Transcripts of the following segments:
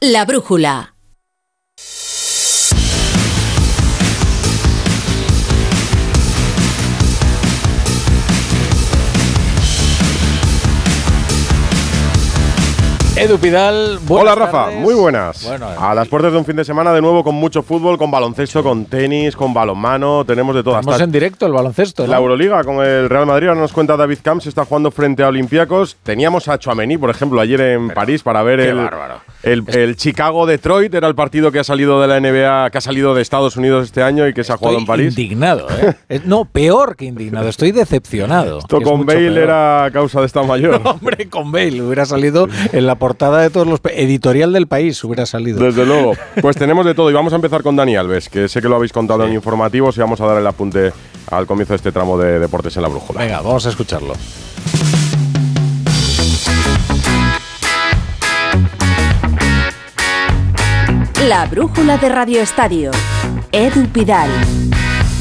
La brújula. Edu Pidal, Hola Rafa, muy buenas. a las puertas de un fin de semana de nuevo con mucho fútbol, con baloncesto, con tenis, con balonmano, tenemos de todo. Estamos en directo el baloncesto. La Euroliga con el Real Madrid, ahora nos cuenta David Camps, está jugando frente a Olympiacos. Teníamos a Chouameni, por ejemplo, ayer en París para ver el, el, Chicago-Detroit, era el partido que ha salido de la NBA, que ha salido de Estados Unidos este año y que se ha jugado en París. indignado, ¿eh? no, peor que indignado, estoy decepcionado. Esto con Bale era causa de Estado Mayor. hombre, con Bale hubiera salido en la portada de todos los editorial del país hubiera salido. Desde luego. Pues tenemos de todo y vamos a empezar con Dani Alves, que sé que lo habéis contado en informativos y vamos a dar el apunte al comienzo de este tramo de Deportes en la Brújula. Venga, vamos a escucharlo. La Brújula de Radio Estadio. Edu Pidal.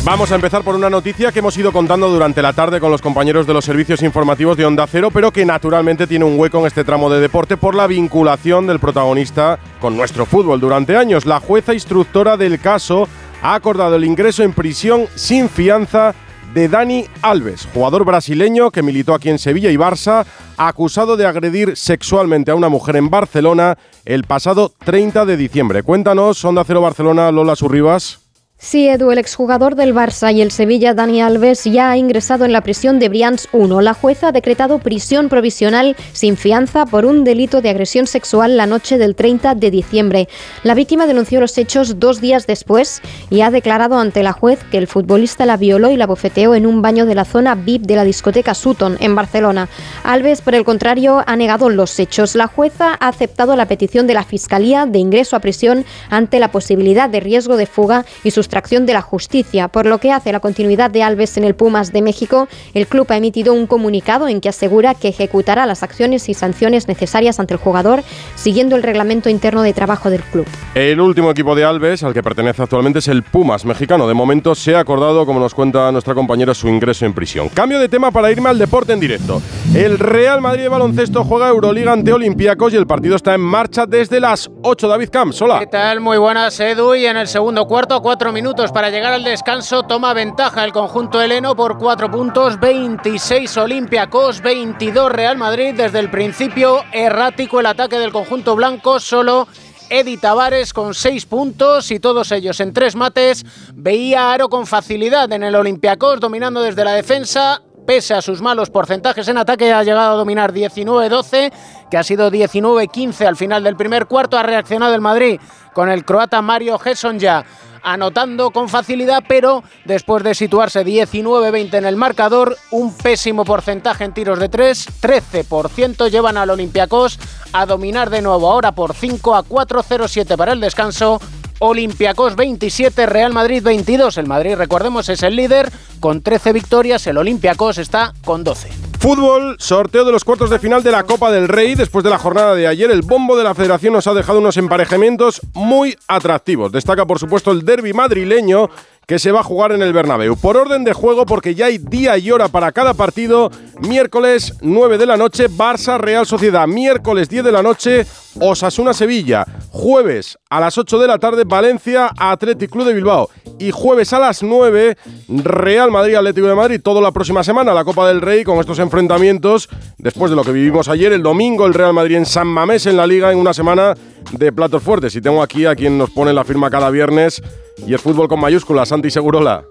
Vamos a empezar por una noticia que hemos ido contando durante la tarde con los compañeros de los servicios informativos de Onda Cero, pero que naturalmente tiene un hueco en este tramo de deporte por la vinculación del protagonista con nuestro fútbol durante años. La jueza instructora del caso ha acordado el ingreso en prisión sin fianza de Dani Alves, jugador brasileño que militó aquí en Sevilla y Barça, acusado de agredir sexualmente a una mujer en Barcelona el pasado 30 de diciembre. Cuéntanos, Onda Cero Barcelona, Lola Surribas. Sí, Edu, el exjugador del Barça y el Sevilla, Dani Alves, ya ha ingresado en la prisión de Brians 1. La jueza ha decretado prisión provisional sin fianza por un delito de agresión sexual la noche del 30 de diciembre. La víctima denunció los hechos dos días después y ha declarado ante la juez que el futbolista la violó y la bofeteó en un baño de la zona VIP de la discoteca Sutton, en Barcelona. Alves, por el contrario, ha negado los hechos. La jueza ha aceptado la petición de la Fiscalía de ingreso a prisión ante la posibilidad de riesgo de fuga y sus sustracción de la justicia. Por lo que hace la continuidad de Alves en el Pumas de México, el club ha emitido un comunicado en que asegura que ejecutará las acciones y sanciones necesarias ante el jugador, siguiendo el reglamento interno de trabajo del club. El último equipo de Alves, al que pertenece actualmente, es el Pumas mexicano. De momento se ha acordado, como nos cuenta nuestra compañera, su ingreso en prisión. Cambio de tema para irme al deporte en directo. El Real Madrid de baloncesto juega Euroliga ante Olympiacos y el partido está en marcha desde las 8. David Camps, hola. ¿Qué tal? Muy buenas, Edu. Y en el segundo cuarto, cuatro minutos para llegar al descanso. Toma ventaja el conjunto heleno por cuatro puntos. 26 Olympiacos, 22 Real Madrid. Desde el principio, errático el ataque del conjunto blanco. Solo Edi Tavares con seis puntos y todos ellos en tres mates. Veía Aro con facilidad en el Olympiacos, dominando desde la defensa. Pese a sus malos porcentajes en ataque, ha llegado a dominar 19-12, que ha sido 19-15 al final del primer cuarto. Ha reaccionado el Madrid con el croata Mario Gesson ya anotando con facilidad, pero después de situarse 19-20 en el marcador, un pésimo porcentaje en tiros de 3, 13% llevan al Olympiacos a dominar de nuevo ahora por 5 a 4-0-7 para el descanso. Olympiacos 27, Real Madrid 22. El Madrid, recordemos, es el líder con 13 victorias, el Olympiacos está con 12. Fútbol, sorteo de los cuartos de final de la Copa del Rey. Después de la jornada de ayer, el bombo de la federación nos ha dejado unos emparejamientos muy atractivos. Destaca, por supuesto, el derby madrileño que se va a jugar en el Bernabéu. Por orden de juego, porque ya hay día y hora para cada partido, miércoles 9 de la noche, Barça Real Sociedad, miércoles 10 de la noche, Osasuna Sevilla, jueves a las 8 de la tarde, Valencia Athletic Club de Bilbao y jueves a las 9, Real Madrid Atlético de Madrid, toda la próxima semana, la Copa del Rey con estos enfrentamientos, después de lo que vivimos ayer, el domingo, el Real Madrid en San Mamés en la Liga, en una semana de platos fuertes. Y tengo aquí a quien nos pone la firma cada viernes y el fútbol con mayúsculas, Santi Segurola.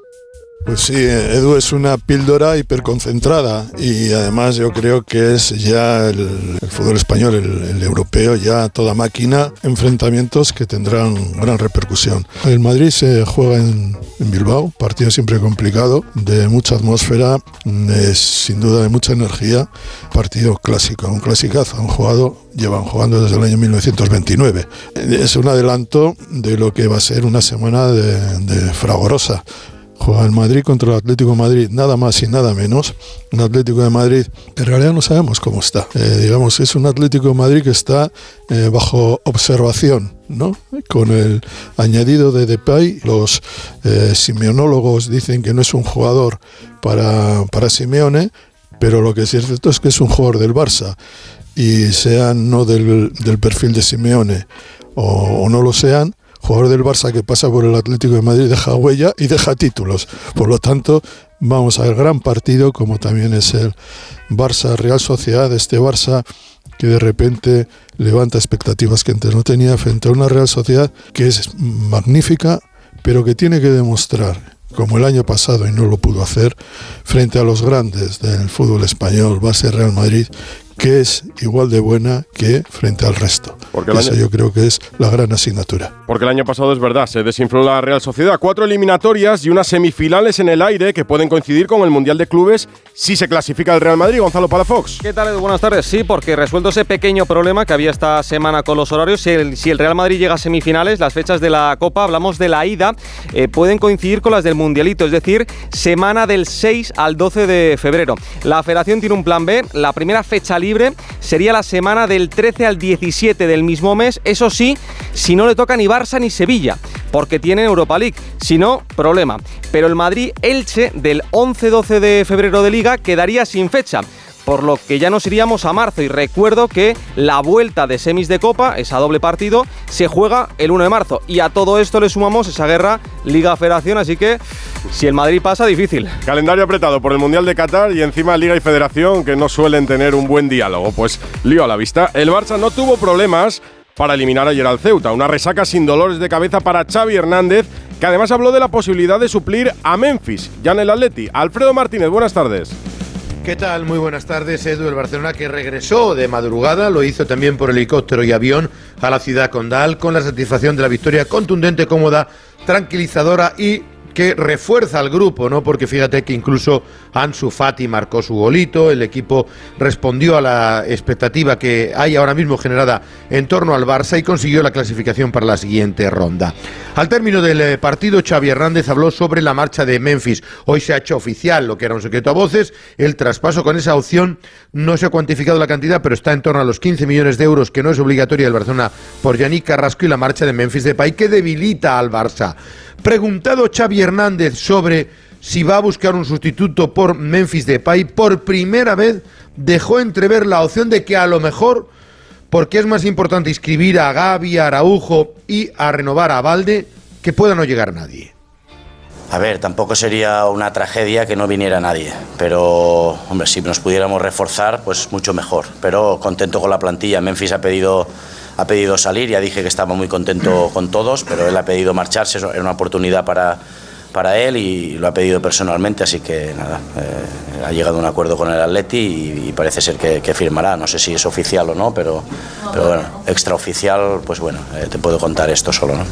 Pues sí, Edu es una píldora hiperconcentrada y además yo creo que es ya el, fútbol español, el, europeo, ya toda máquina, enfrentamientos que tendrán gran repercusión. El Madrid se juega en, Bilbao, partido siempre complicado, de mucha atmósfera, sin duda de mucha energía, partido clásico, un clasicazo, han jugado, llevan jugando desde el año 1929. Es un adelanto de lo que va a ser una semana de, de fragorosa juega el Madrid contra el Atlético Madrid, nada más y nada menos. Un Atlético de Madrid en realidad no sabemos cómo está. Eh, digamos, es un Atlético de Madrid que está eh, bajo observación, ¿no? Con el añadido de Depay, los eh, simeonólogos dicen que no es un jugador para, para Simeone, pero lo que es cierto es que es un jugador del Barça y sea no del, del perfil de Simeone o, no lo sean, jugador del Barça que pasa por el Atlético de Madrid deja huella y deja títulos. Por lo tanto, vamos a ver gran partido como también es el Barça Real Sociedad, este Barça que de repente levanta expectativas que antes no tenía frente a una Real Sociedad que es magnífica, pero que tiene que demostrar como el año pasado y no lo pudo hacer, frente a los grandes del fútbol español, base Real Madrid, que es igual de buena que frente al resto. Porque Eso yo creo que es la gran asignatura. Porque el año pasado es verdad, se desinfló la Real Sociedad. Cuatro eliminatorias y unas semifinales en el aire que pueden coincidir con el Mundial de Clubes si se clasifica el Real Madrid. Gonzalo Palafox. ¿Qué tal, Buenas tardes. Sí, porque resuelto ese pequeño problema que había esta semana con los horarios, si el, Real Madrid llega a semifinales, las fechas de la Copa, hablamos de la ida, eh, pueden coincidir con las del Mundialito, es decir, semana del 6 al 12 de febrero. La Federación tiene un plan B, la primera fecha libre sería la semana del 13 al 17 del mismo mes, eso sí, si no le toca ni Barça ni Sevilla, porque tiene Europa League, si no, problema. Pero el Madrid-Elche del 11-12 de febrero de liga quedaría sin fecha por lo que ya nos iríamos a marzo. Y recuerdo que la vuelta de semis de Copa, esa doble partido, se juega el 1 de marzo. Y a todo esto le sumamos esa guerra Liga-Federación, así que si el Madrid pasa, difícil. Calendario apretado por el Mundial de Qatar y encima Liga y Federación que no suelen tener un buen diálogo. Pues lío a la vista. El Barça no tuvo problemas para eliminar ayer al Ceuta. Una resaca sin dolores de cabeza para Xavi Hernández, que además habló de la posibilidad de suplir a Memphis, ya en el Atleti. Alfredo Martínez, buenas tardes. ¿Qué tal? Muy buenas tardes, Edu. El Barcelona que regresó de madrugada, lo hizo también por helicóptero y avión a la ciudad condal con la satisfacción de la victoria contundente, cómoda, tranquilizadora y que refuerza al grupo, ¿no? Porque fíjate que incluso Ansu Fati marcó su golito, el equipo respondió a la expectativa que hay ahora mismo generada en torno al Barça y consiguió la clasificación para la siguiente ronda. Al término del eh, partido, Xavi Hernández habló sobre la marcha de Memphis. Hoy se ha hecho oficial lo que era un secreto a voces, el traspaso con esa opción no se ha cuantificado la cantidad, pero está en torno a los 15 millones de euros que no es obligatoria el Barcelona por Yannick Carrasco y la marcha de Memphis de Depay que debilita al Barça. Preguntado Xavi Hernández sobre si va a buscar un sustituto por Memphis Depay, por primera vez dejó entrever la opción de que a lo mejor, porque es más importante inscribir a Gaby, a Araujo y a renovar a Valde, que pueda no llegar nadie. A ver, tampoco sería una tragedia que no viniera nadie, pero hombre, si nos pudiéramos reforzar, pues mucho mejor. Pero contento con la plantilla. Memphis ha pedido ha pedido salir, ya dije que estaba muy contento con todos, pero él ha pedido marcharse, era una oportunidad para, para él y lo ha pedido personalmente, así que nada, eh, ha llegado a un acuerdo con el Atleti y, parece ser que, firmará, no sé si es oficial o no, pero, pero bueno, extraoficial, pues bueno, eh, te puedo contar esto solo, ¿no?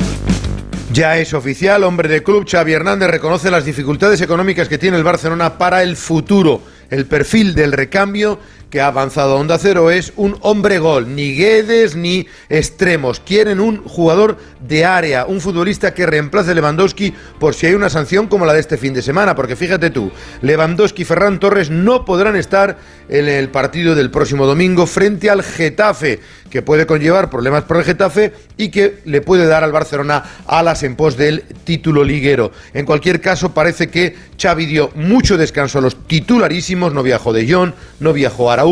Ya es oficial, hombre de club, Xavi Hernández reconoce las dificultades económicas que tiene el Barcelona para el futuro. El perfil del recambio que ha avanzado a Onda Cero es un hombre gol, ni Guedes ni extremos. Quieren un jugador de área, un futbolista que reemplace a Lewandowski por si hay una sanción como la de este fin de semana, porque fíjate tú, Lewandowski y Ferran Torres no podrán estar en el partido del próximo domingo frente al Getafe, que puede conllevar problemas por el Getafe y que le puede dar al Barcelona alas en pos del título liguero. En cualquier caso, parece que Xavi dio mucho descanso a los titularísimos, no viajó de Jong, no viajó a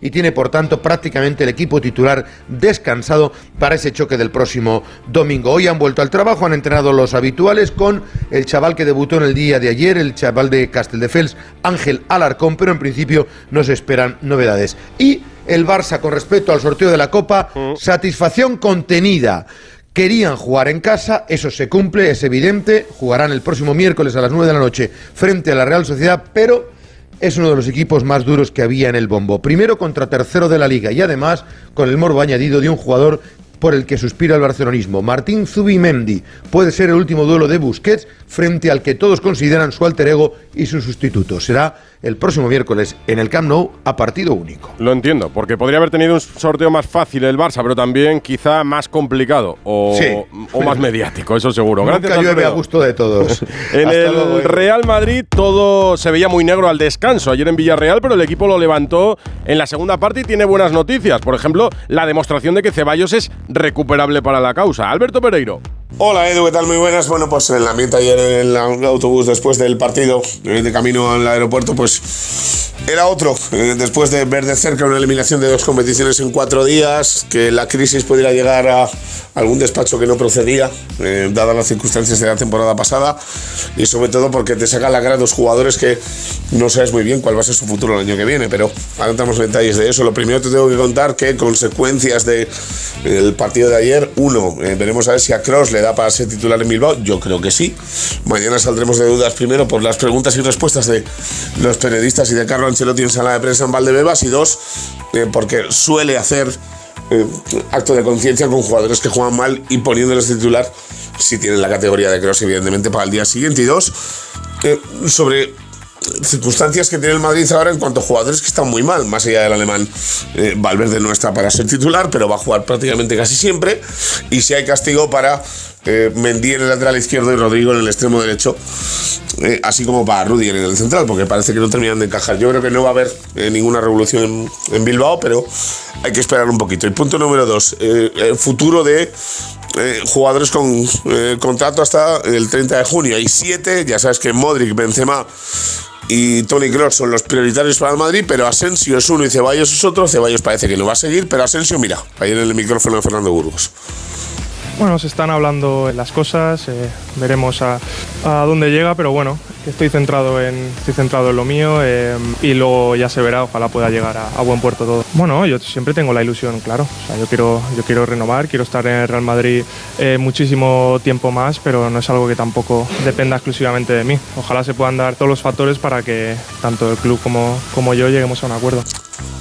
y tiene por tanto prácticamente el equipo titular descansado para ese choque del próximo domingo. Hoy han vuelto al trabajo, han entrenado los habituales con el chaval que debutó en el día de ayer, el chaval de Casteldefels, Ángel Alarcón, pero en principio no se esperan novedades. Y el Barça con respecto al sorteo de la Copa, mm. satisfacción contenida querían jugar en casa, eso se cumple, es evidente, jugarán el próximo miércoles a las 9 de la noche frente a la Real Sociedad, pero es uno de los equipos más duros que había en el bombo. Primero contra tercero de la liga y además con el morbo añadido de un jugador por el que suspira el barcelonismo. Martín Zubimendi puede ser el último duelo de Busquets frente al que todos consideran su alter ego y su sustituto. Será el próximo miércoles en el Camp Nou a partido único. Lo entiendo, porque podría haber tenido un sorteo más fácil el Barça, pero también quizá más complicado o, más mediático, eso seguro. Gracias, Nunca llueve a gusto de todos. en el Real Madrid todo se veía muy negro al descanso ayer en Villarreal, pero el equipo lo levantó en la segunda parte y tiene buenas noticias. Por ejemplo, la demostración de que Ceballos es recuperable para la causa. Alberto Pereiro. Hola Edu, ¿qué tal? Muy buenas. Bueno, pues en el ambiente ayer en el autobús después del partido, de camino al aeropuerto, pues era otro. Eh, después de ver de cerca una eliminación de dos competiciones en cuatro días, que la crisis pudiera llegar a, algún despacho que no procedía, eh, dadas las circunstancias de la temporada pasada, y sobre todo porque te saca la cara dos jugadores que no sabes muy bien cuál va a ser su futuro el año que viene, pero ahora en detalles de eso. Lo primero te tengo que contar que consecuencias del partido de ayer, uno, eh, veremos a ver si a Cross le da para ser titular en Bilbao, yo creo que sí. Mañana saldremos de dudas primero por las preguntas y respuestas de los periodistas y de Carlo Ancelotti en sala de prensa en Valdebebas, y dos, eh, porque suele hacer eh, acto de conciencia con jugadores que juegan mal y poniéndoles titular si tienen la categoría de cross, evidentemente, para el día siguiente. Y dos, eh, sobre circunstancias que tiene el Madrid ahora en cuanto a jugadores que están muy mal, más allá del alemán. Eh, Valverde no está para ser titular, pero va a jugar prácticamente casi siempre. Y si hay castigo para eh, Mendy en el lateral izquierdo y Rodrigo en el extremo derecho, eh, así como para Rudiger en el central, porque parece que no terminan de encajar. Yo creo que no va a haber eh, ninguna revolución en, Bilbao, pero hay que esperar un poquito. Y punto número dos, el futuro de jugadores con contrato hasta el 30 de junio. Hay siete, ya sabes que Modric, Benzema y Tony Kroos son los prioritarios para el Madrid, pero Asensio es uno y Ceballos es otro. Ceballos parece que no va a seguir, pero Asensio, mira, ahí en el micrófono de Fernando Burgos. Bueno, se están hablando las cosas, eh, veremos a, a, dónde llega, pero bueno, estoy centrado en, estoy centrado en lo mío eh, y luego ya se verá, ojalá pueda llegar a, a, buen puerto todo. Bueno, yo siempre tengo la ilusión, claro, o sea, yo, quiero, yo quiero renovar, quiero estar en el Real Madrid eh, muchísimo tiempo más, pero no es algo que tampoco dependa exclusivamente de mí. Ojalá se puedan dar todos los factores para que tanto el club como, como yo lleguemos a un acuerdo.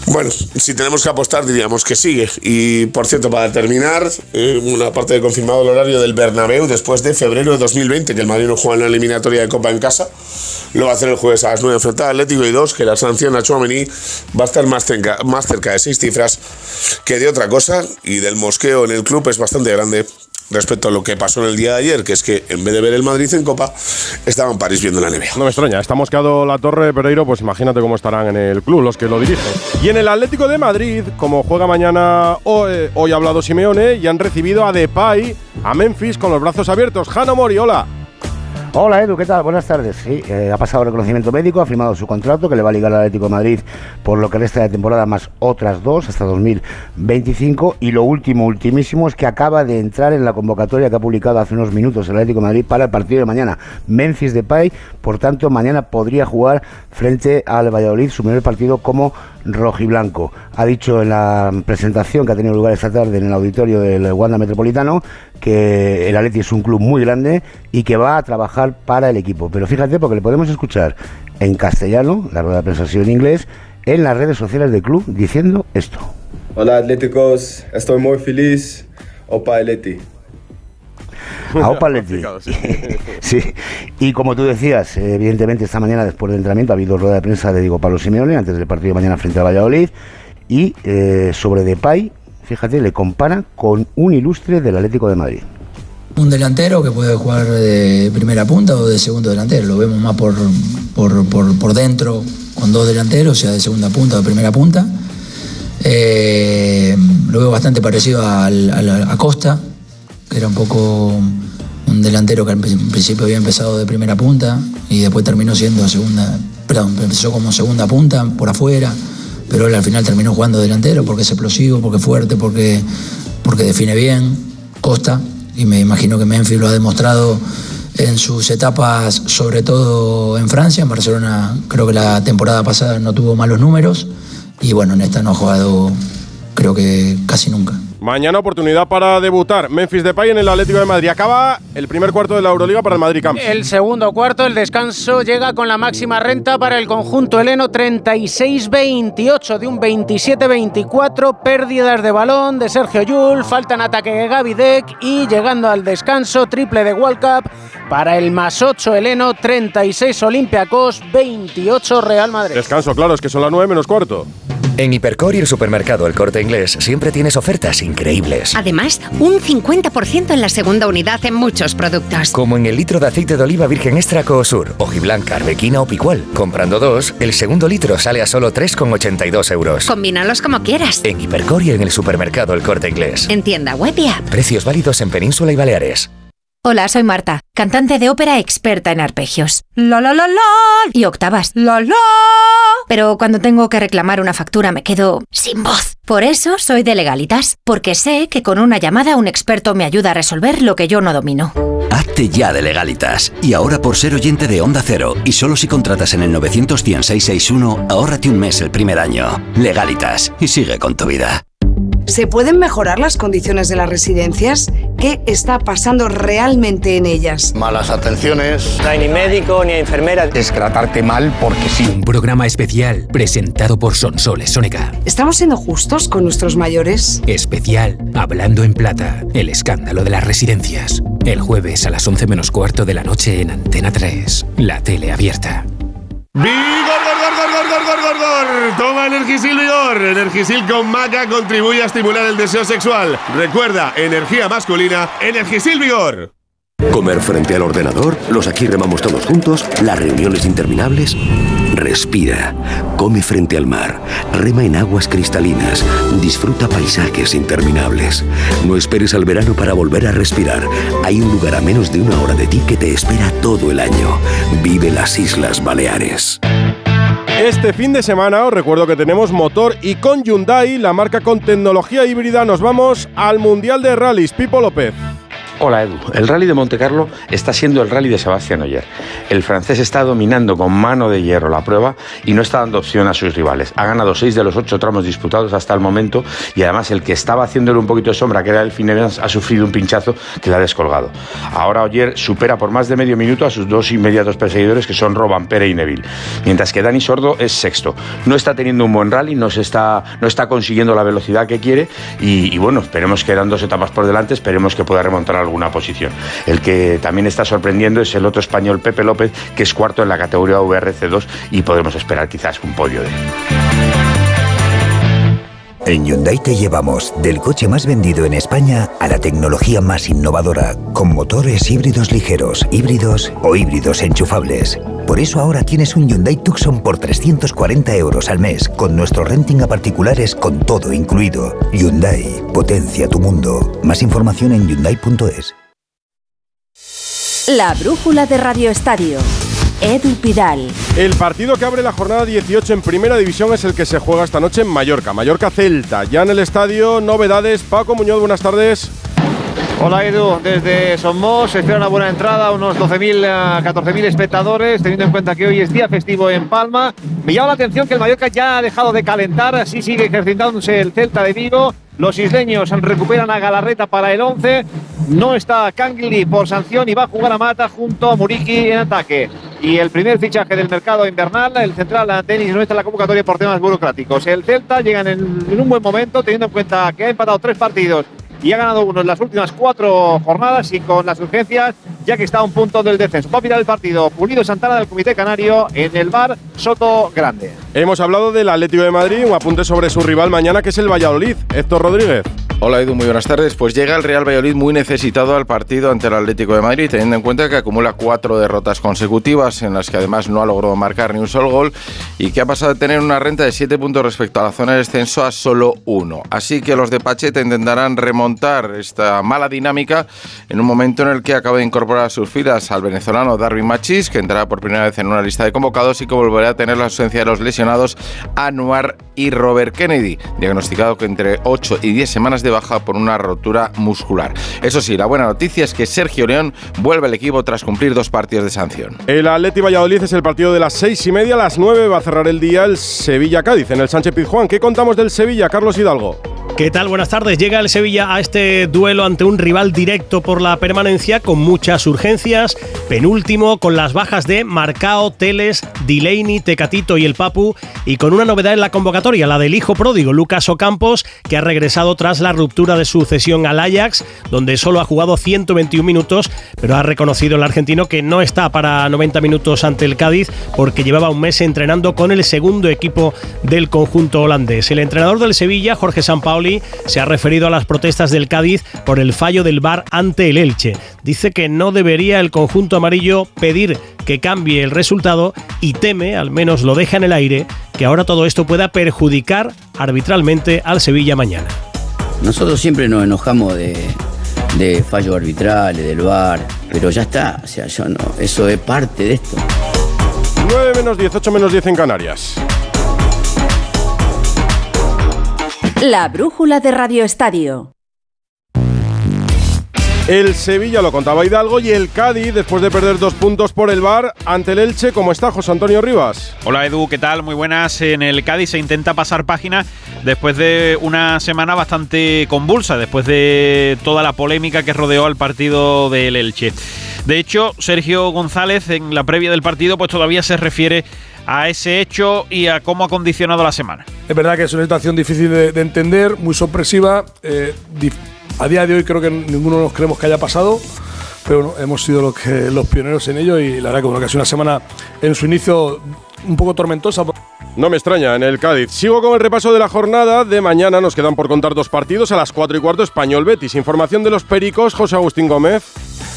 Bueno, si tenemos que apostar diríamos que sigue. Y por cierto, para terminar, eh, una parte de confirmado el horario del Bernabéu después de febrero de 2020, que el Madrid no juega en la eliminatoria de Copa en casa. Lo va a hacer el jueves a las 9 frente al Atlético y 2, que la sanción a Chouameni va a estar más cerca, más cerca de seis cifras que de otra cosa. Y del mosqueo en el club es bastante grande respecto a lo que pasó en el día de ayer, que es que en vez de ver el Madrid en Copa, estaba en París viendo la NBA. No me extraña, está mosqueado la torre Pereiro, pues imagínate cómo estarán en el club los que lo dirigen. Y en el Atlético de Madrid, como juega mañana, hoy, hoy ha hablado Simeone y han recibido a Depay, a Memphis con los brazos abiertos. Jano Mori, hola. Hola Edu, ¿qué tal? Buenas tardes. Sí, eh, ha pasado reconocimiento médico, ha firmado su contrato que le va a ligar al Atlético de Madrid por lo que resta de temporada más otras dos hasta 2025 y lo último, ultimísimo es que acaba de entrar en la convocatoria que ha publicado hace unos minutos el Atlético de Madrid para el partido de mañana. Memphis Depay, por tanto, mañana podría jugar frente al Valladolid su primer partido como rojiblanco. Ha dicho en la presentación que ha tenido lugar esta tarde en el auditorio del Wanda Metropolitano que el Atleti es un club muy grande y que va a trabajar para el equipo. Pero fíjate, porque le podemos escuchar en castellano, la rueda de prensa ha en inglés, en las redes sociales del club diciendo esto. Hola Atléticos, estoy muy feliz. Opa Atleti. A Opa Atleti. sí. Y como tú decías, evidentemente esta mañana después del entrenamiento ha habido rueda de prensa de Diego Pablo Simeone antes del partido de mañana frente a Valladolid y eh, sobre Depay, fíjate, le compara con un ilustre del Atlético de Madrid. Un delantero que puede jugar de primera punta o de segundo delantero. Lo vemos más por, por, por, por dentro con dos delanteros, sea de segunda punta o de primera punta. Eh, lo veo bastante parecido a, a, a, Costa, era un poco un delantero que en principio había empezado de primera punta y después terminó siendo segunda, perdón, empezó como segunda punta por afuera, pero él al final terminó jugando delantero porque es explosivo, porque es fuerte, porque, porque define bien. Costa, y me imagino que Memphis lo ha demostrado en sus etapas, sobre todo en Francia. En Barcelona creo que la temporada pasada no tuvo malos números y bueno, en esta no ha jugado creo que casi nunca. Mañana oportunidad para debutar. Memphis Depay en el Atlético de Madrid. Acaba el primer cuarto de la Euroliga para el Madrid Camp. El segundo cuarto, el descanso llega con la máxima renta para el conjunto heleno 36-28 de un 27-24. Pérdidas de balón de Sergio Yul, falta en ataque de Gavidec y llegando al descanso, triple de World Cup para el más 8 heleno, 36 Olympiacos, 28 Real Madrid. Descanso, claro, es que son las 9 menos cuarto. En Hipercor y el supermercado El Corte Inglés siempre tienes ofertas increíbles. Además, un 50% en la segunda unidad en muchos productos. Como en el litro de aceite de oliva virgen extra Coosur, hojiblanca, arbequina o picual. Comprando dos, el segundo litro sale a solo 3,82 euros. Combínalos como quieras. En Hipercor y en el supermercado El Corte Inglés. En tienda web y app. Precios válidos en Península y Baleares. Hola, soy Marta, cantante de ópera experta en arpegios. La la la la y octavas. La la pero cuando tengo que reclamar una factura me quedo sin voz. Por eso soy de legalitas, porque sé que con una llamada un experto me ayuda a resolver lo que yo no domino. Hazte ya de legalitas. Y ahora por ser oyente de Onda Cero, y solo si contratas en el 91661, ahórrate un mes el primer año. Legalitas, y sigue con tu vida. ¿Se pueden mejorar las condiciones de las residencias? ¿Qué está pasando realmente en ellas? Malas atenciones. No hay ni médico ni enfermera. Es tratarte mal porque sí. Un programa especial presentado por Sonsoles Sónica. ¿Estamos siendo justos con nuestros mayores? Especial Hablando en Plata, el escándalo de las residencias. El jueves a las 11 menos cuarto de la noche en Antena 3, la tele abierta. ¡Vigor, Toma Energisil Vigor. Energisil con maca contribuye a estimular el deseo sexual. Recuerda, energía masculina, Energisil Vigor. Comer frente al ordenador, los aquí remamos todos juntos, las reuniones interminables. Respira, come frente al mar, rema en aguas cristalinas, disfruta paisajes interminables. No esperes al verano para volver a respirar. Hay un lugar a menos de una hora de ti que te espera todo el año. Vive las Islas Baleares. Este fin de semana os recuerdo que tenemos motor y con Hyundai, la marca con tecnología híbrida, nos vamos al Mundial de Rallys. Pipo López. Hola Edu, el rally de Montecarlo está siendo el rally de Sebastián Oyer. El francés está dominando con mano de hierro la prueba y no está dando opción a sus rivales. Ha ganado seis de los ocho tramos disputados hasta el momento y además el que estaba haciéndole un poquito de sombra, que era el Finevans, ha sufrido un pinchazo que le ha descolgado. Ahora Oyer supera por más de medio minuto a sus dos inmediatos perseguidores que son Roban Pere y Neville, mientras que Dani Sordo es sexto. No está teniendo un buen rally, no, se está, no está consiguiendo la velocidad que quiere y, bueno, esperemos que eran dos etapas por delante, esperemos que pueda remontar alguna posición. El que también está sorprendiendo es el otro español Pepe López, que es cuarto en la categoría VRC2 y podemos esperar quizás un podio de él. En Hyundai te llevamos del coche más vendido en España a la tecnología más innovadora, con motores híbridos ligeros, híbridos o híbridos enchufables. Por eso ahora tienes un Hyundai Tucson por 340 euros al mes, con nuestro renting a particulares con todo incluido. Hyundai, potencia tu mundo. Más información en hyundai.es. La brújula de Radio Estadio. Edu Pidal. El partido que abre la jornada 18 en Primera División es el que se juega esta noche en Mallorca. Mallorca Celta. Ya en el estadio, novedades. Paco Muñoz, buenas tardes. Hola Edu, desde Somos se espera una buena entrada, unos 12.000 a 14.000 espectadores, teniendo en cuenta que hoy es día festivo en Palma. Me llama la atención que el Mallorca ya ha dejado de calentar, así sigue ejercitándose el Celta de Vigo. Los isleños recuperan a Galarreta para el 11. No está Kangli por sanción y va a jugar a Mata junto a Muriki en ataque. Y el primer fichaje del mercado invernal, el central Denis no está en la convocatoria por temas burocráticos. El Celta llega en, un buen momento, teniendo en cuenta que ha empatado tres partidos y ha ganado uno en las últimas cuatro jornadas y con las urgencias, ya que está a un punto del descenso. Va a el partido Pulido Santana del Comité Canario en el bar Soto Grande. Hemos hablado del Atlético de Madrid, un apunte sobre su rival mañana que es el Valladolid. Héctor Rodríguez. Hola Edu, muy buenas tardes. Pues llega el Real Valladolid muy necesitado al partido ante el Atlético de Madrid, teniendo en cuenta que acumula cuatro derrotas consecutivas, en las que además no ha logrado marcar ni un solo gol, y que ha pasado de tener una renta de siete puntos respecto a la zona de descenso a solo uno. Así que los de Pacheta intentarán remontar esta mala dinámica en un momento en el que acaba de incorporar a sus filas al venezolano Darwin Machis, que entrará por primera vez en una lista de convocados y que volverá a tener la ausencia de los lesionados Anuar y Robert Kennedy, diagnosticado que entre 8 y 10 semanas de baja por una rotura muscular. Eso sí, la buena noticia es que Sergio León vuelve al equipo tras cumplir dos partidos de sanción. El Atleti Valladolid es el partido de las seis y media, a las nueve va a cerrar el día el Sevilla-Cádiz en el Sánchez Pizjuán. ¿Qué contamos del Sevilla, Carlos Hidalgo? ¿Qué tal? Buenas tardes. Llega el Sevilla a este duelo ante un rival directo por la permanencia con muchas urgencias. Penúltimo con las bajas de Marcao, Teles, Delaney, Tecatito y el Papu. Y con una novedad en la convocatoria, la del hijo pródigo, Lucas Ocampos, que ha regresado tras la ruptura de su cesión al Ajax, donde solo ha jugado 121 minutos, pero ha reconocido el argentino que no está para 90 minutos ante el Cádiz porque llevaba un mes entrenando con el segundo equipo del conjunto holandés. El entrenador del Sevilla, Jorge Sampaoli, se ha referido a las protestas del Cádiz por el fallo del VAR ante el Elche. Dice que no debería el conjunto amarillo pedir que cambie el resultado y teme, al menos lo deja en el aire, que ahora todo esto pueda perjudicar arbitralmente al Sevilla mañana. Nosotros siempre nos enojamos de, de fallos arbitrales, del VAR, pero ya está, o sea, yo no, eso es parte de esto. 9 menos 10, 8 menos 10 en Canarias. La brújula de Radio Estadio. El Sevilla lo contaba Hidalgo y el Cádiz, después de perder dos puntos por el bar ante el Elche, ¿cómo está José Antonio Rivas? Hola Edu, ¿qué tal? Muy buenas. En el Cádiz se intenta pasar página después de una semana bastante convulsa, después de toda la polémica que rodeó al partido del Elche. De hecho, Sergio González en la previa del partido pues todavía se refiere a ese hecho y a cómo ha condicionado la semana. Es verdad que es una situación difícil de, de entender, muy sorpresiva. eh, a día de hoy creo que ninguno nos creemos que haya pasado, pero bueno, hemos sido los, que, los pioneros en ello y la verdad que, bueno, que ha sido una semana en su inicio un poco tormentosa. No me extraña, en el Cádiz. Sigo con el repaso de la jornada de mañana. Nos quedan por contar dos partidos a las 4 y cuarto Español Betis. Información de los Pericos, José Agustín Gómez.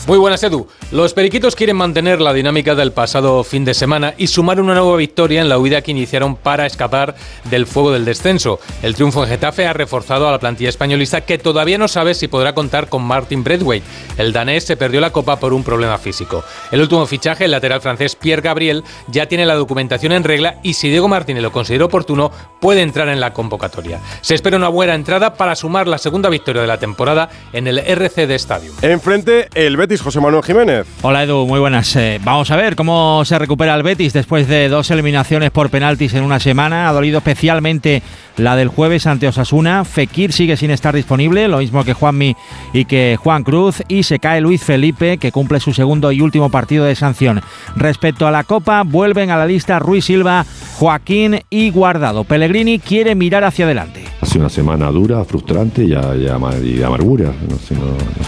Muy buenas, Edu. Los periquitos quieren mantener la dinámica del pasado fin de semana y sumar una nueva victoria en la huida que iniciaron para escapar del fuego del descenso. El triunfo en Getafe ha reforzado a la plantilla españolista que todavía no sabe si podrá contar con Martin Braithwaite. El danés se perdió la copa por un problema físico. El último fichaje, el lateral francés Pierre Gabriel, ya tiene la documentación en regla y si Diego Martínez lo considera oportuno, puede entrar en la convocatoria. Se espera una buena entrada para sumar la segunda victoria de la temporada en el RCD Stadium. Enfrente, el Betis, José Manuel Jiménez. Hola Edu, muy buenas. Eh, vamos a ver cómo se recupera el Betis después de dos eliminaciones por penaltis en una semana. Ha dolido especialmente la del jueves ante Osasuna. Fekir sigue sin estar disponible, lo mismo que Juanmi y que Juan Cruz. Y se cae Luis Felipe, que cumple su segundo y último partido de sanción. Respecto a la Copa, vuelven a la lista Ruiz Silva, Joaquín y Guardado. Pellegrini quiere mirar hacia adelante. Una semana dura, frustrante y, a- y y de amargura. ¿no? Sino-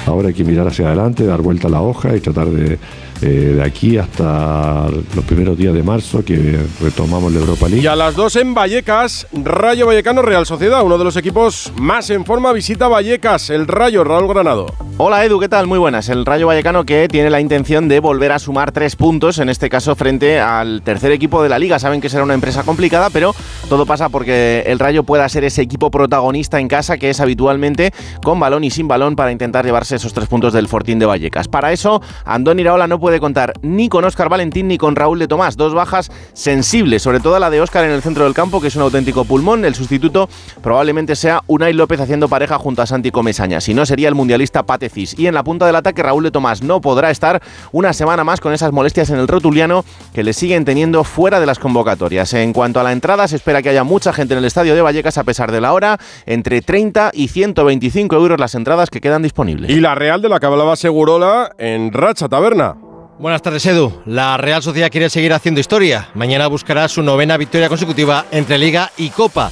ahora hay que mirar hacia adelante, dar vuelta a la hoja y tratar de, eh, de aquí hasta los primeros días de marzo que retomamos la Europa League. Y a las 2 en Vallecas, Rayo Vallecano Real Sociedad, uno de los equipos más en forma, visita Vallecas, el Rayo Raúl Granado. Hola Edu, ¿qué tal? Muy buenas. El Rayo Vallecano que tiene la intención de volver a sumar tres puntos, en este caso frente al tercer equipo de la liga. Saben que será una empresa complicada, pero todo pasa porque el Rayo pueda ser ese equipo protagonista en casa que es habitualmente con balón y sin balón para intentar llevarse esos tres puntos del Fortín de Vallecas. Para eso, Andón Iraola no puede contar ni con Óscar Valentín ni con Raúl de Tomás, dos bajas sensibles, sobre todo la de Óscar en el centro del campo, que es un auténtico pulmón. El sustituto probablemente sea Unai López haciendo pareja junto a Santi Comesaña. Si no, sería el mundialista Patecis. Y en la punta del ataque, Raúl de Tomás no podrá estar una semana más con esas molestias en el rotuliano que le siguen teniendo fuera de las convocatorias. En cuanto a la entrada, se espera que haya mucha gente en el estadio de Vallecas a pesar de la hora, entre 30 y 125 euros las entradas que quedan disponibles. Y la Real de la que hablaba Segurola en Racha Taberna. Buenas tardes, Edu. La Real Sociedad quiere seguir haciendo historia. Mañana buscará su novena victoria consecutiva entre Liga y Copa.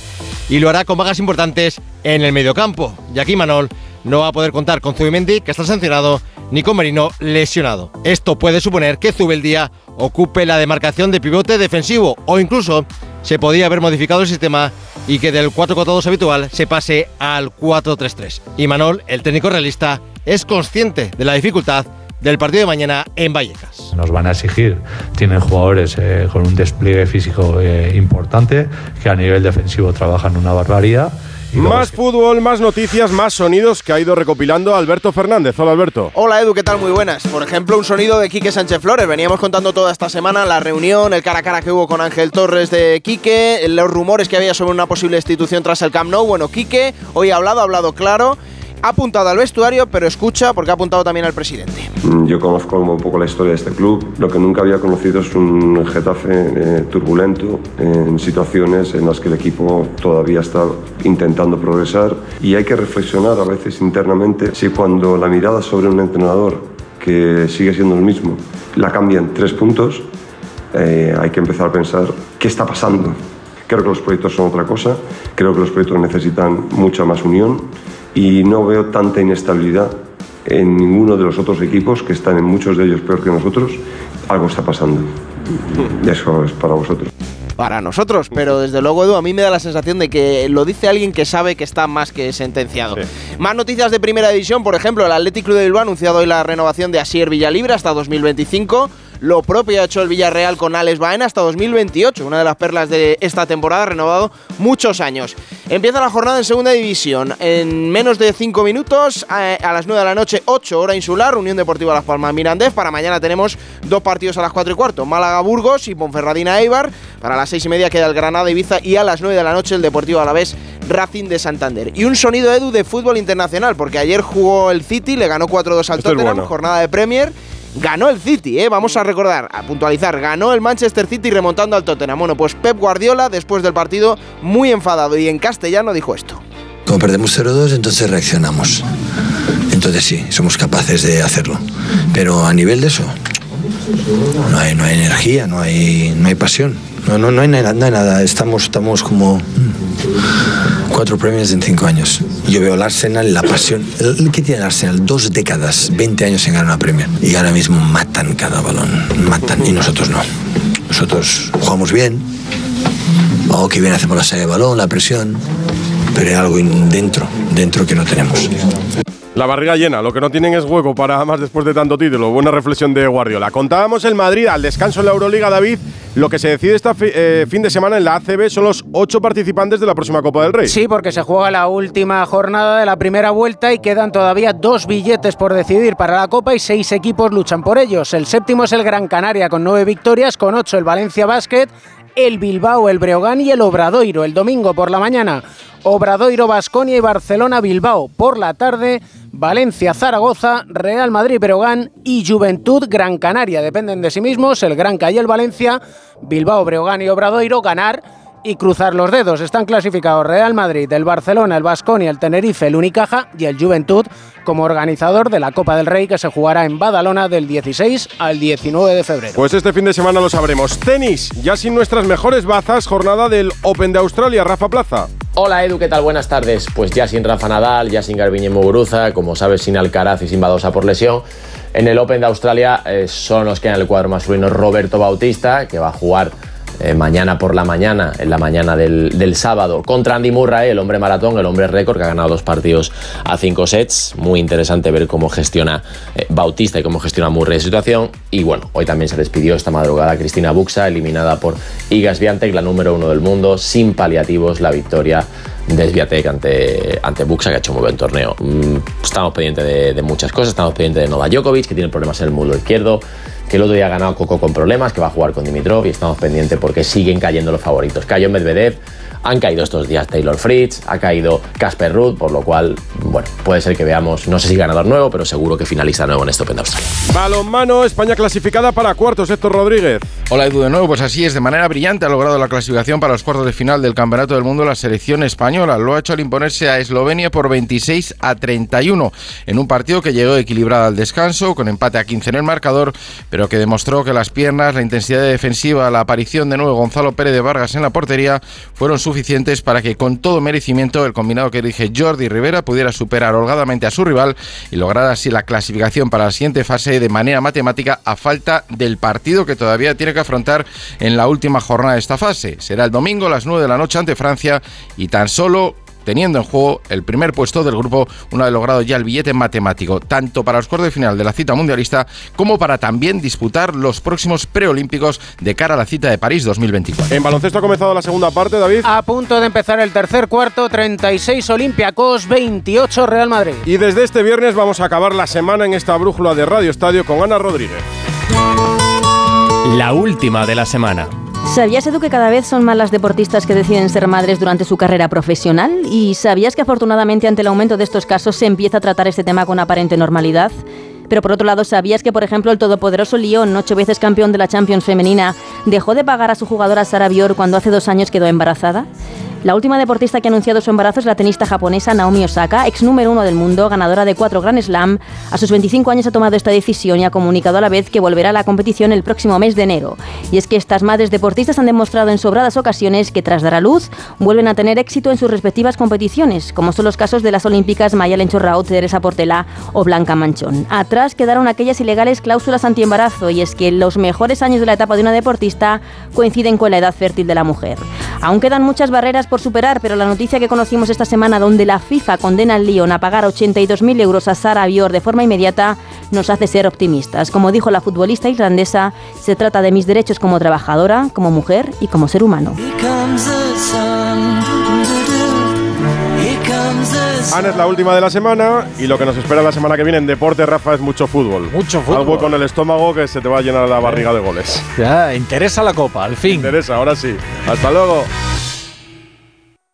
Y lo hará con vagas importantes en el mediocampo. Y aquí Manol no va a poder contar con Zubimendi, que está sancionado, ni con Merino, lesionado. Esto puede suponer que Zubeldía ocupe la demarcación de pivote defensivo o incluso se podía haber modificado el sistema y que del 4-4-2 habitual se pase al 4-3-3. Y Manol, el técnico realista, es consciente de la dificultad del partido de mañana en Vallecas. Nos van a exigir, tienen jugadores eh, con un despliegue físico eh, importante, que a nivel defensivo trabajan una barbaridad. Más fútbol, más noticias, más sonidos que ha ido recopilando Alberto Fernández. Hola Alberto. Hola Edu, ¿qué tal? Muy buenas. Por ejemplo, un sonido de Quique Sánchez Flores. Veníamos contando toda esta semana la reunión, el cara a cara que hubo con Ángel Torres de Quique, los rumores que había sobre una posible institución tras el Camp Nou. Bueno, Quique hoy ha hablado, ha hablado claro, ha apuntado al vestuario, pero escucha porque ha apuntado también al presidente. Mm, Yo conozco un poco la historia de este club. Lo que nunca había conocido es un Getafe eh, turbulento, en situaciones en las que el equipo todavía está intentando progresar. Y hay que reflexionar a veces internamente si cuando la mirada sobre un entrenador que sigue siendo el mismo la cambian tres puntos, eh, hay que empezar a pensar qué está pasando. Creo que los proyectos son otra cosa, creo que los proyectos necesitan mucha más unión y no veo tanta inestabilidad en ninguno de los otros equipos que están en muchos de ellos peor que nosotros. Algo está pasando. Eso es para vosotros. Para nosotros, pero desde luego, Edu, a mí me da la sensación de que lo dice alguien que sabe que está más que sentenciado. Más noticias de primera división, por ejemplo, el Athletic Club de Bilbao ha anunciado hoy la renovación de Asier Villalibre hasta 2025. Lo propio ha hecho el Villarreal con Alex Baena hasta 2028, una de las perlas de esta temporada, renovado muchos años. Empieza la jornada en segunda división. En menos de 5 minutos, a, a las 9 de la noche, 8 hora insular, Unión Deportiva Las Palmas Mirandés. Para mañana tenemos dos partidos a las 4 y cuarto: Málaga Burgos y Ponferradina Eibar. Para las 6 y media queda el Granada Ibiza y a las 9 de la noche el Deportivo Alavés Racing de Santander. Y un sonido Edu de fútbol internacional, porque ayer jugó el City, le ganó 4-2 al Esto Tottenham, bueno. jornada de Premier. Ganó el City, ¿eh? vamos a recordar, a puntualizar, ganó el Manchester City remontando al Tottenham. Bueno, pues Pep Guardiola, después del partido, muy enfadado y en castellano dijo esto. Como perdemos 0-2, entonces reaccionamos. Entonces sí, somos capaces de hacerlo. Pero a nivel de eso, no hay, no hay energía, no hay, no hay pasión. No, no, no, hay, nada, no hay nada. Estamos, estamos como mm, cuatro premios en cinco años. Yo veo el Arsenal, la pasión. ¿Qué tiene el Arsenal? Dos décadas, 20 años en ganar una Premier. Y ahora mismo matan cada balón. Matan. Y nosotros no. Nosotros jugamos bien. O que bien hacemos la salida de balón, la presión. Pero hay algo dentro, dentro que no tenemos. La barriga llena, lo que no tienen es hueco para más después de tanto título. Buena reflexión de Guardiola. Contábamos el Madrid al descanso en la Euroliga, David. Lo que se decide este fin de semana en la ACB son los ocho participantes de la próxima Copa del Rey. Sí, porque se juega la última jornada de la primera vuelta y quedan todavía dos billetes por decidir para la Copa y seis equipos luchan por ellos. El séptimo es el Gran Canaria con nueve victorias, con ocho el Valencia Basket, el Bilbao, el Breogán y el Obradoiro. El domingo por la mañana, Obradoiro, Basconia y Barcelona, Bilbao. Por la tarde, Valencia, Zaragoza, Real Madrid, Breogán y Juventud, Gran Canaria. Dependen de sí mismos, el Granca y el Valencia, Bilbao, Breogán y Obradoiro, ganar y cruzar los dedos. Están clasificados Real Madrid, el Barcelona, el Basconia, el Tenerife, el Unicaja y el Juventud como organizador de la Copa del Rey que se jugará en Badalona del 16 al 19 de febrero. Pues este fin de semana lo sabremos. Tenis, ya sin nuestras mejores bazas, jornada del Open de Australia, Rafa Plaza. Hola Edu, ¿qué tal? Buenas tardes. Pues ya sin Rafa Nadal, ya sin Garbiñe Muguruza, como sabes, sin Alcaraz y sin Badosa por lesión. En el Open de Australia eh, son los que en el cuadro masculino Roberto Bautista, que va a jugar eh, mañana por la mañana, en la mañana del, sábado, contra Andy Murray, el hombre maratón, el hombre récord, que ha ganado dos partidos a cinco sets. Muy interesante ver cómo gestiona eh, Bautista y cómo gestiona Murray la situación. Y bueno, hoy también se despidió esta madrugada Cristina Buxa, eliminada por Iga Swiatek, la número uno del mundo, sin paliativos, la victoria de Swiatek ante, ante Buxa, que ha hecho un muy buen torneo. Mm, estamos pendientes de, de muchas cosas, estamos pendientes de Novak Djokovic, que tiene problemas en el muslo izquierdo, que el otro día ha ganado Coco con problemas, que va a jugar con Dimitrov, y estamos pendientes porque siguen cayendo los favoritos. Cayó Medvedev, han caído estos días Taylor Fritz, ha caído Casper Ruud, por lo cual, bueno, puede ser que veamos, no sé si ganador nuevo, pero seguro que finalista nuevo en este Open de Australia. Balonmano, España clasificada para cuartos, Héctor Rodríguez. Hola Edu de nuevo, pues así es, de manera brillante ha logrado la clasificación para los cuartos de final del Campeonato del Mundo la selección española. Lo ha hecho al imponerse a Eslovenia por 26 a 31 en un partido que llegó equilibrado al descanso, con empate a 15 en el marcador, pero que demostró que las piernas, la intensidad defensiva, la aparición de nuevo Gonzalo Pérez de Vargas en la portería fueron suficientes para que con todo merecimiento el combinado que dirige Jordi Rivera pudiera superar holgadamente a su rival y lograr así la clasificación para la siguiente fase de manera matemática a falta del partido que todavía tiene que afrontar en la última jornada de esta fase. Será el domingo a las 9 de la noche ante Francia y tan solo teniendo en juego el primer puesto del grupo, una vez logrado ya el billete matemático, tanto para los cuartos de final de la cita mundialista como para también disputar los próximos preolímpicos de cara a la cita de París 2024. En baloncesto ha comenzado la segunda parte, David. A punto de empezar el tercer cuarto, 36 Olympiacos, 28 Real Madrid. Y desde este viernes vamos a acabar la semana en esta brújula de Radio Estadio con Ana Rodríguez. La última de la semana. ¿Sabías, Edu, que cada vez son más las deportistas que deciden ser madres durante su carrera profesional? ¿Y sabías que afortunadamente ante el aumento de estos casos se empieza a tratar este tema con aparente normalidad? Pero por otro lado, ¿sabías que, por ejemplo, el todopoderoso Lyon, ocho veces campeón de la Champions femenina, dejó de pagar a su jugadora Sara Bior cuando hace dos años quedó embarazada? La última deportista que ha anunciado su embarazo es la tenista japonesa Naomi Osaka, ex número uno del mundo, ganadora de cuatro Grand Slam. A sus 25 años ha tomado esta decisión y ha comunicado a la vez que volverá a la competición el próximo mes de enero. Y es que estas madres deportistas han demostrado en sobradas ocasiones que tras dar a luz vuelven a tener éxito en sus respectivas competiciones, como son los casos de las olímpicas Maya Lenchorraut, Teresa Portela o Blanca Manchón. Atrás quedaron aquellas ilegales cláusulas antiembarazo y es que los mejores años de la etapa de una deportista coinciden con la edad fértil de la mujer. Aún quedan muchas barreras por superar, pero la noticia que conocimos esta semana donde la FIFA condena al Lyon a pagar 82.000 euros a Sara Bior de forma inmediata nos hace ser optimistas. Como dijo la futbolista irlandesa, se trata de mis derechos como trabajadora, como mujer y como ser humano. Ana es la última de la semana y lo que nos espera la semana que viene en deporte, Rafa, es mucho fútbol. Mucho fútbol. Algo con el estómago que se te va a llenar la barriga de goles. Ya, interesa la copa, al fin. Interesa, ahora sí. Hasta luego.